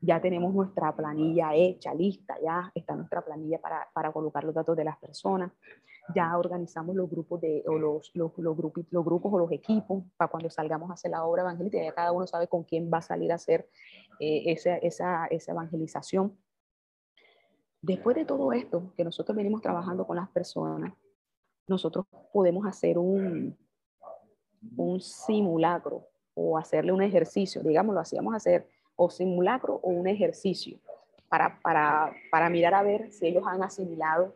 S1: ya tenemos nuestra planilla hecha, lista, ya está nuestra planilla para, para colocar los datos de las personas, ya organizamos los grupos de, o los, los, los, grupos, los grupos o los equipos para cuando salgamos a hacer la obra evangelística, ya cada uno sabe con quién va a salir a hacer eh, esa, esa, esa evangelización. Después de todo esto que nosotros venimos trabajando con las personas, nosotros podemos hacer un, un simulacro o hacerle un ejercicio, digamos, lo hacíamos hacer o simulacro o un ejercicio para, para, para mirar a ver si ellos han asimilado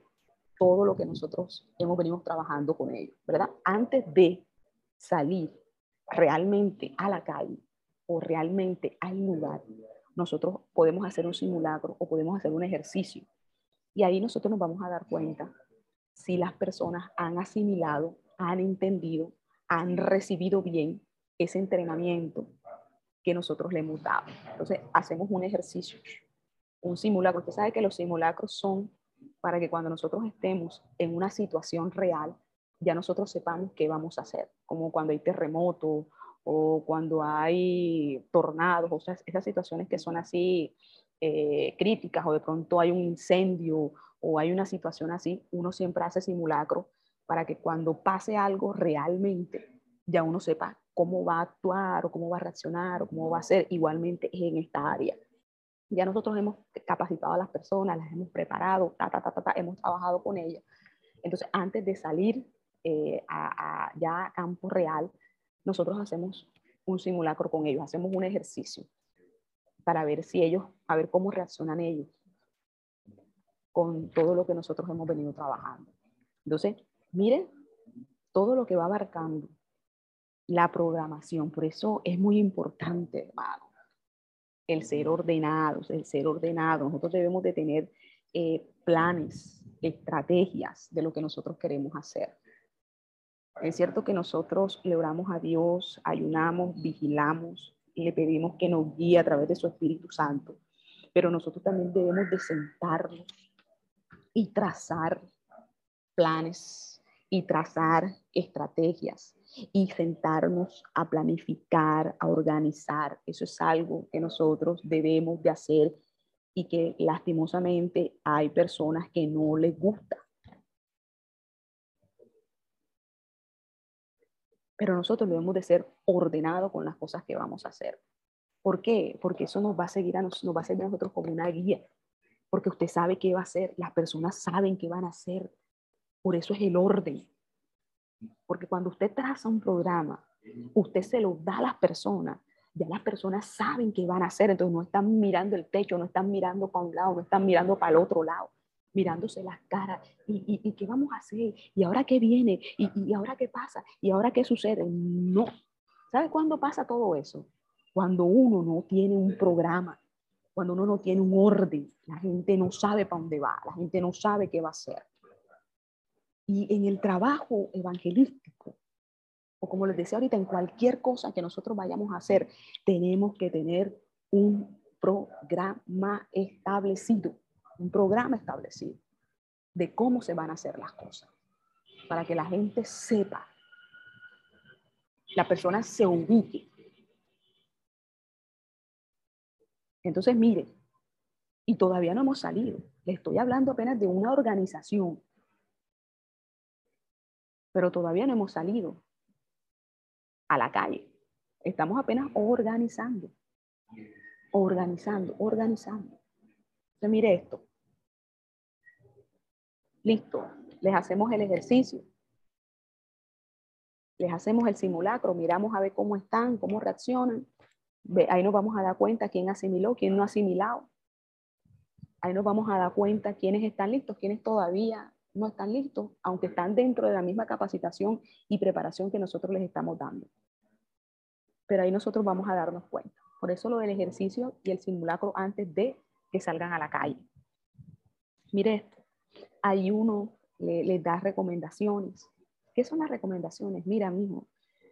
S1: todo lo que nosotros hemos venido trabajando con ellos, ¿verdad? Antes de salir realmente a la calle o realmente hay lugar, nosotros podemos hacer un simulacro o podemos hacer un ejercicio. Y ahí nosotros nos vamos a dar cuenta si las personas han asimilado, han entendido, han recibido bien ese entrenamiento que nosotros le hemos dado. Entonces, hacemos un ejercicio, un simulacro. Usted sabe que los simulacros son para que cuando nosotros estemos en una situación real, ya nosotros sepamos qué vamos a hacer, como cuando hay terremoto o cuando hay tornados, o sea, esas situaciones que son así eh, críticas o de pronto hay un incendio o hay una situación así, uno siempre hace simulacro para que cuando pase algo realmente ya uno sepa cómo va a actuar o cómo va a reaccionar o cómo va a ser igualmente en esta área. Ya nosotros hemos capacitado a las personas, las hemos preparado, ta, ta, ta, ta, hemos trabajado con ellas. Entonces, antes de salir eh, a, ya a campo real, nosotros hacemos un simulacro con ellos, hacemos un ejercicio para ver si ellos, a ver cómo reaccionan ellos con todo lo que nosotros hemos venido trabajando. Entonces, miren todo lo que va abarcando la programación. Por eso es muy importante, hermano, el ser ordenados, el ser ordenados. Nosotros debemos de tener eh, planes, estrategias de lo que nosotros queremos hacer. Es cierto que nosotros le oramos a Dios, ayunamos, vigilamos y le pedimos que nos guíe a través de su Espíritu Santo, pero nosotros también debemos de sentarnos y trazar planes y trazar estrategias y sentarnos a planificar, a organizar. Eso es algo que nosotros debemos de hacer y que lastimosamente hay personas que no les gusta. Pero nosotros debemos de ser ordenados con las cosas que vamos a hacer. ¿Por qué? Porque eso nos va a seguir a, nos, va a servir a nosotros como una guía. Porque usted sabe qué va a hacer, las personas saben qué van a hacer. Por eso es el orden. Porque cuando usted traza un programa, usted se lo da a las personas, ya las personas saben qué van a hacer, entonces no están mirando el techo, no están mirando para un lado, no están mirando para el otro lado mirándose las caras y, y, qué vamos a hacer y ahora qué viene y, y ahora qué pasa y ahora qué sucede. No. ¿Sabe cuándo pasa todo eso? Cuando uno no tiene un programa, cuando uno no tiene un orden, la gente no sabe para dónde va, la gente no sabe qué va a hacer. Y en el trabajo evangelístico, o como les decía ahorita, en cualquier cosa que nosotros vayamos a hacer, tenemos que tener un programa establecido un programa establecido de cómo se van a hacer las cosas, para que la gente sepa, la persona se ubique. Entonces, mire, y todavía no hemos salido, le estoy hablando apenas de una organización, pero todavía no hemos salido a la calle. Estamos apenas organizando, organizando, organizando. Entonces, mire esto. Listo, les hacemos el ejercicio. Les hacemos el simulacro, miramos a ver cómo están, cómo reaccionan. Ahí nos vamos a dar cuenta quién asimiló, quién no asimilado. Ahí nos vamos a dar cuenta quiénes están listos, quiénes todavía no están listos, aunque están dentro de la misma capacitación y preparación que nosotros les estamos dando. Pero ahí nosotros vamos a darnos cuenta. Por eso lo del ejercicio y el simulacro antes de que salgan a la calle. Mire esto hay uno les da recomendaciones. ¿Qué son las recomendaciones? Mira, mijo,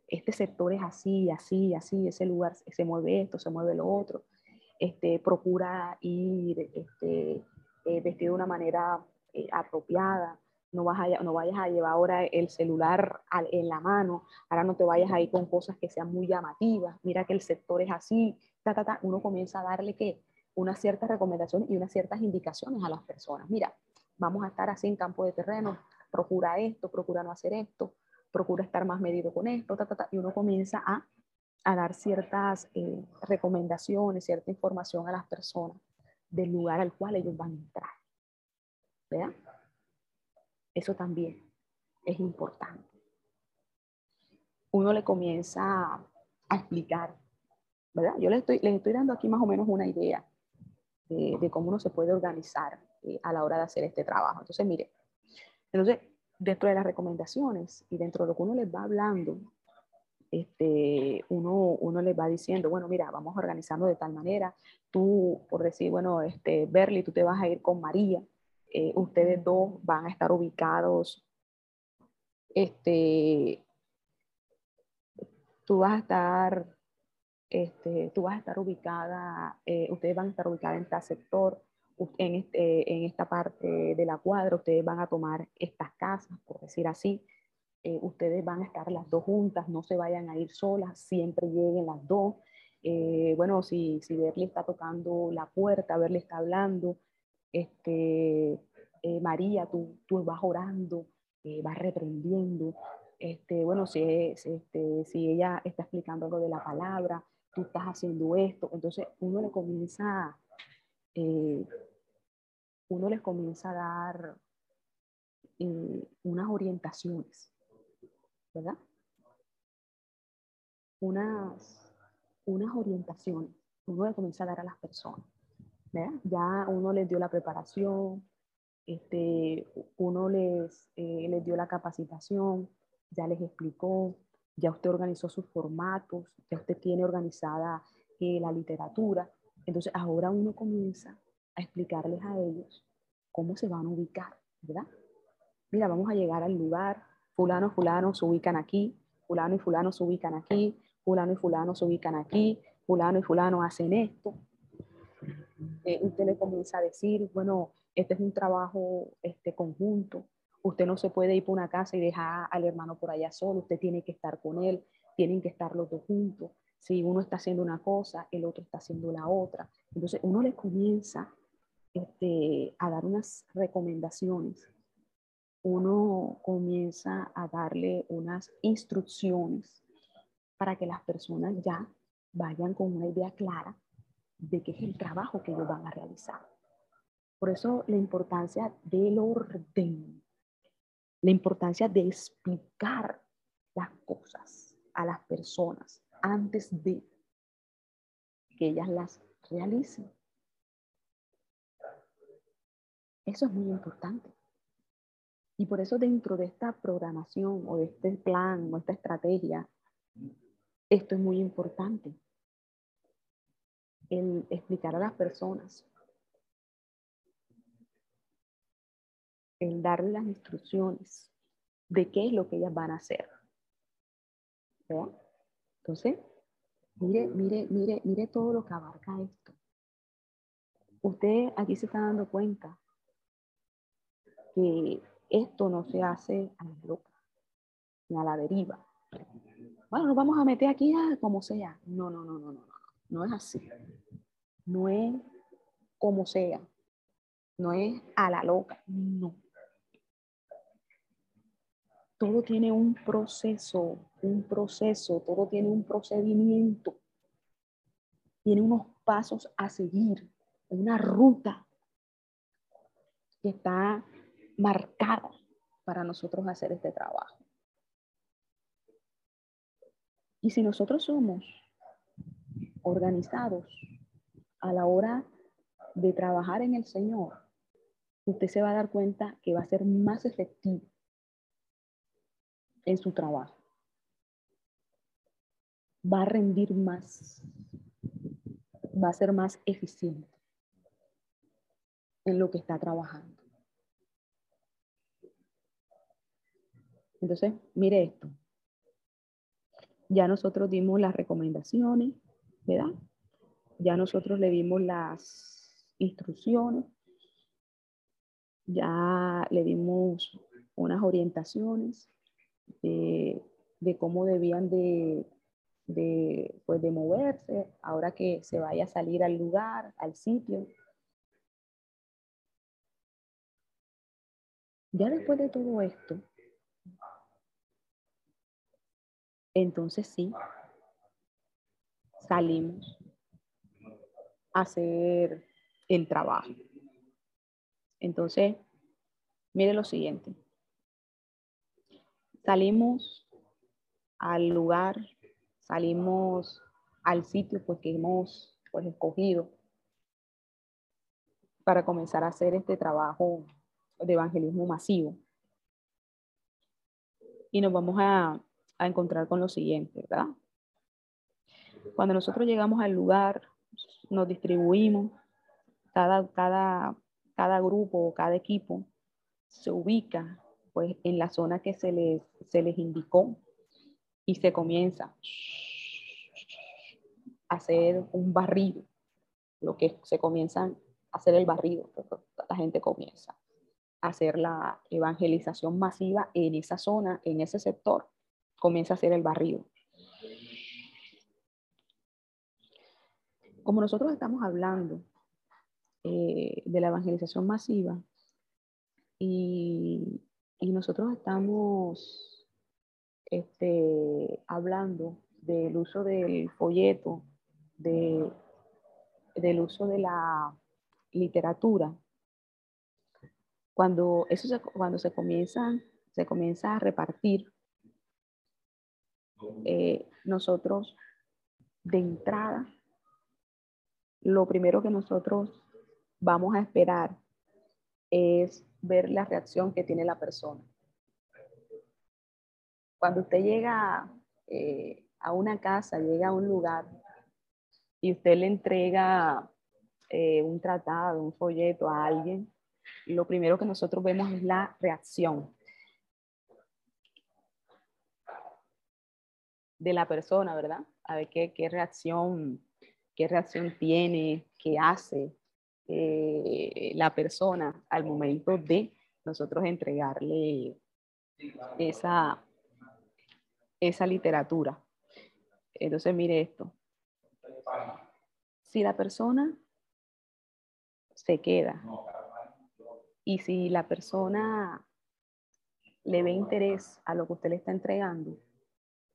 S1: este sector es así, así, así, ese lugar se mueve esto, se mueve lo otro. Este, procura ir este, eh, vestido de una manera eh, apropiada. No, vas a, no vayas a llevar ahora el celular en la mano, ahora no te vayas a ir con cosas que sean muy llamativas. Mira que el sector es así, ta, ta, ta. uno comienza a darle que una cierta recomendación y unas ciertas indicaciones a las personas. Mira, vamos a estar así en campo de terreno, procura esto, procura no hacer esto, procura estar más medido con esto, y uno comienza a, dar ciertas eh, recomendaciones, cierta información a las personas del lugar al cual ellos van a entrar. ¿Verdad? Eso también es importante. Uno le comienza a, explicar, ¿verdad? Yo les estoy, les estoy dando aquí más o menos una idea de, de cómo uno se puede organizar eh, a la hora de hacer este trabajo. Entonces, mire, entonces, dentro de las recomendaciones y dentro de lo que uno les va hablando, este, uno, uno les va diciendo, bueno, mira, vamos a organizarnos de tal manera. Tú, por decir, bueno, este, Berly, tú te vas a ir con María. Eh, ustedes dos van a estar ubicados, este, tú vas a estar, este, tú vas a estar ubicada, eh, ustedes van a estar ubicadas en tal sector, en, este, en esta parte de la cuadra, ustedes van a tomar estas casas, por decir así. Eh, ustedes van a estar las dos juntas, no se vayan a ir solas, siempre lleguen las dos. Eh, bueno, si, si Berly está tocando la puerta, Berly está hablando, este, María, tú, tú vas orando, vas reprendiendo. Este, bueno, si, este, si ella está explicando algo de la palabra, tú estás haciendo esto, entonces uno le comienza, uno les comienza a dar unas orientaciones ¿verdad? Unas, unas orientaciones uno le comienza a dar a las personas. ¿verdad? Ya uno les dio la preparación, este, uno les, eh, les dio la capacitación, ya les explicó, ya usted organizó sus formatos, ya usted tiene organizada eh, la literatura. Entonces ahora uno comienza a explicarles a ellos cómo se van a ubicar, ¿verdad? Mira, vamos a llegar al lugar, fulano, fulano se ubican aquí, fulano y fulano se ubican aquí, fulano y fulano se ubican aquí, fulano y fulano hacen esto. Eh, usted le comienza a decir, bueno, este es un trabajo este, conjunto, usted no se puede ir por una casa y dejar al hermano por allá solo, usted tiene que estar con él, tienen que estar los dos juntos. Si uno está haciendo una cosa, el otro está haciendo la otra. Entonces uno le comienza este, a dar unas recomendaciones uno comienza a darle unas instrucciones para que las personas ya vayan con una idea clara de qué es el trabajo que ellos van a realizar. Por eso la importancia del orden, la importancia de explicar las cosas a las personas antes de que ellas las realicen. Eso es muy importante. Y por eso dentro de esta programación o de este plan o esta estrategia, esto es muy importante. El explicar a las personas, el darle las instrucciones de qué es lo que ellas van a hacer. Entonces, mire, mire, mire, mire todo lo que abarca esto. Usted aquí se está dando cuenta esto no se hace a la loca, ni a la deriva. Bueno, nos vamos a meter aquí como sea. No, no, no, no, no, no. No es así. No es como sea. No es a la loca. No. Todo tiene un proceso, un proceso, todo tiene un procedimiento. Tiene unos pasos a seguir, una ruta que está marcada para nosotros hacer este trabajo. Y si nosotros somos organizados a la hora de trabajar en el Señor, usted se va a dar cuenta que va a ser más efectivo en su trabajo. Va a rendir más, va a ser más eficiente en lo que está trabajando. Entonces, mire esto. Ya nosotros dimos las recomendaciones, ¿verdad? Ya nosotros le dimos las instrucciones, ya le dimos unas orientaciones de, cómo debían de, pues de moverse ahora que se vaya a salir al lugar, al sitio. Ya después de todo esto, entonces sí, salimos a hacer el trabajo. Entonces, mire lo siguiente. Salimos al lugar, salimos al sitio pues, que hemos pues, escogido para comenzar a hacer este trabajo de evangelismo masivo. Y nos vamos a a encontrar con lo siguiente, ¿verdad? Cuando nosotros llegamos al lugar, nos distribuimos, cada, cada, cada grupo o cada equipo se ubica pues, en la zona que se les, se les indicó y se comienza a hacer un barrido, lo que se comienza a hacer el barrido, la gente comienza a hacer la evangelización masiva en esa zona, en ese sector, comienza a hacer el barrido. Como nosotros estamos hablando eh, de la evangelización masiva y, nosotros estamos este, hablando del uso del folleto, de, del uso de la literatura, cuando eso se, cuando se comienza, se comienza a repartir, eh, nosotros de entrada, lo primero que nosotros vamos a esperar es ver la reacción que tiene la persona. Cuando usted llega eh, a una casa, llega a un lugar y usted le entrega eh, un tratado, un folleto a alguien, lo primero que nosotros vemos es la reacción de la persona, ¿verdad? A ver qué, qué reacción, qué reacción tiene, qué hace, eh, la persona al momento de nosotros entregarle esa, esa literatura. Entonces, mire esto. Si la persona se queda y si la persona le ve interés a lo que usted le está entregando,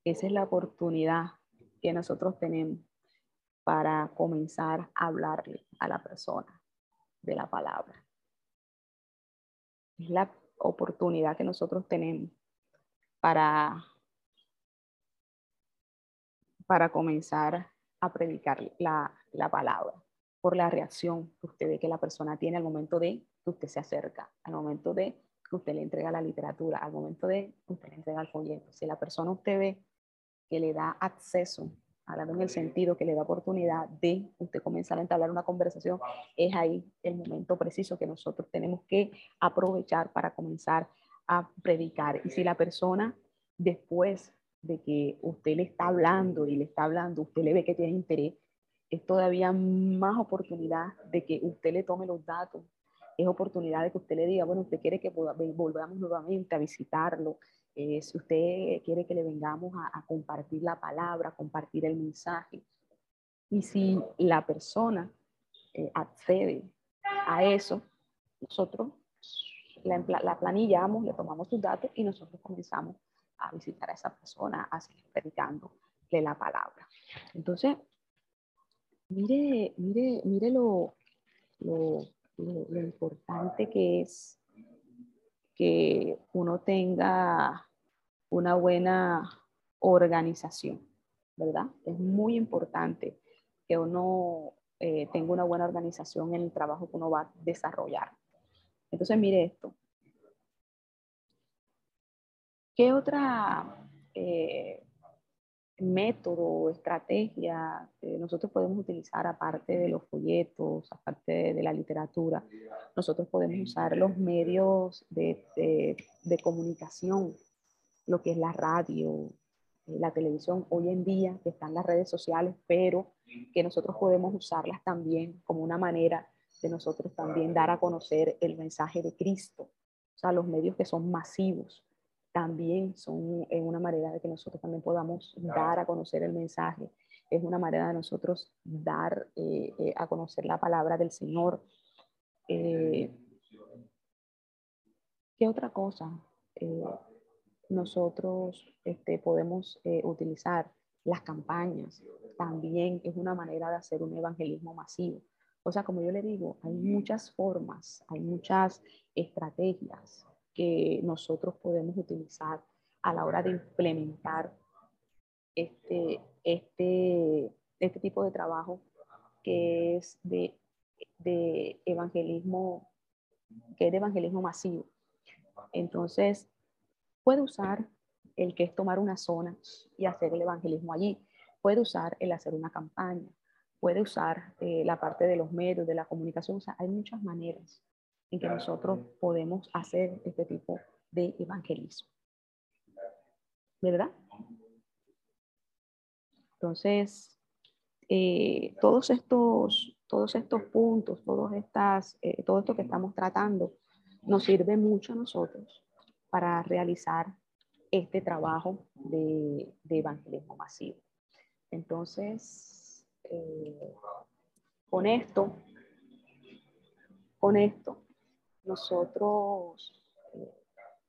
S1: esa es la oportunidad que nosotros tenemos para comenzar a hablarle a la persona de la palabra. Es la oportunidad que nosotros tenemos para, para comenzar a predicar la, la palabra por la reacción que usted ve que la persona tiene al momento de que usted se acerca, al momento de que usted le entrega la literatura, al momento de que usted le entrega el folleto. Si la persona usted ve que le da acceso hablando en el sentido que le da oportunidad de usted comenzar a entablar una conversación, es ahí el momento preciso que nosotros tenemos que aprovechar para comenzar a predicar. Y si la persona después de que usted le está hablando y le está hablando, usted le ve que tiene interés, es todavía más oportunidad de que usted le tome los datos, es oportunidad de que usted le diga, bueno, usted quiere que volvamos nuevamente a visitarlo, eh, si usted quiere que le vengamos a, compartir la palabra, compartir el mensaje. Y si la persona eh, accede a eso, nosotros la, la, planillamos, le tomamos sus datos y nosotros comenzamos a visitar a esa persona, a seguir predicándole la palabra. Entonces, mire, mire, mire lo, lo, lo importante que es que uno tenga una buena organización, ¿verdad? Es muy importante que uno eh, tenga una buena organización en el trabajo que uno va a desarrollar. Entonces, mire esto. ¿Qué otra eh, método estrategia nosotros podemos utilizar aparte de los folletos, aparte de, la literatura? Nosotros podemos usar los medios de, de, comunicación, lo que es la radio, eh, la televisión hoy en día, que están las redes sociales, pero que nosotros podemos usarlas también como una manera de nosotros también dar a conocer el mensaje de Cristo. O sea, los medios que son masivos, también son una manera de que nosotros también podamos dar a conocer el mensaje. Es una manera de nosotros dar eh, eh, a conocer la palabra del Señor. Eh, ¿Qué otra cosa nosotros este, podemos utilizar? Las campañas también es una manera de hacer un evangelismo masivo. O sea, como yo le digo, hay muchas formas, hay muchas estrategias que nosotros podemos utilizar a la hora de implementar este, este, este tipo de trabajo que es de, de evangelismo, que es de evangelismo masivo. Entonces, puede usar el que es tomar una zona y hacer el evangelismo allí. Puede usar el hacer una campaña, puede usar eh, la parte de los medios, de la comunicación. O sea, hay muchas maneras en que nosotros podemos hacer este tipo de evangelismo. ¿Verdad? Entonces, eh, todos, estos, todos estos puntos, todos estas, eh, todo esto que estamos tratando, nos sirve mucho a nosotros para realizar este trabajo de, evangelismo masivo. Entonces, eh, con esto, con esto, nosotros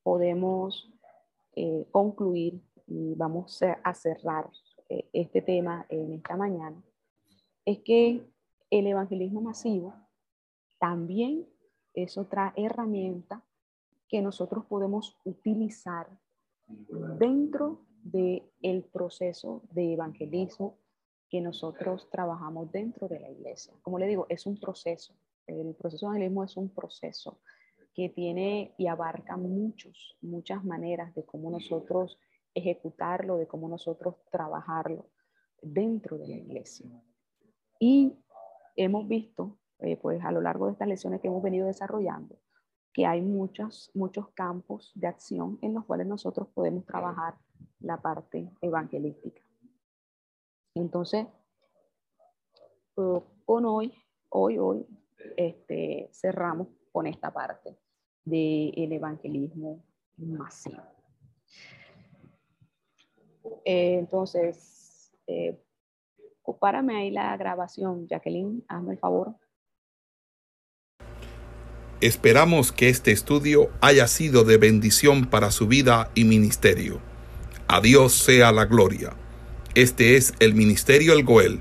S1: podemos concluir y vamos a cerrar eh, este tema en esta mañana, es que el evangelismo masivo también es otra herramienta que nosotros podemos utilizar dentro del el proceso de evangelismo que nosotros trabajamos dentro de la iglesia. Como le digo, es un proceso. El proceso de evangelismo es un proceso que tiene y abarca muchos, muchas maneras de cómo nosotros ejecutarlo, de cómo nosotros trabajarlo dentro de la iglesia. Y hemos visto, eh, pues a lo largo de estas lecciones que hemos venido desarrollando, que hay muchos, muchos campos de acción en los cuales nosotros podemos trabajar la parte evangelística. Entonces, eh, con hoy, hoy, hoy, este, cerramos con esta parte del evangelismo masivo. Eh, entonces, eh, párame ahí la grabación, Jacqueline, hazme el favor.
S2: Esperamos que este estudio haya sido de bendición para su vida y ministerio. A Dios sea la gloria. Este es el Ministerio El Goel,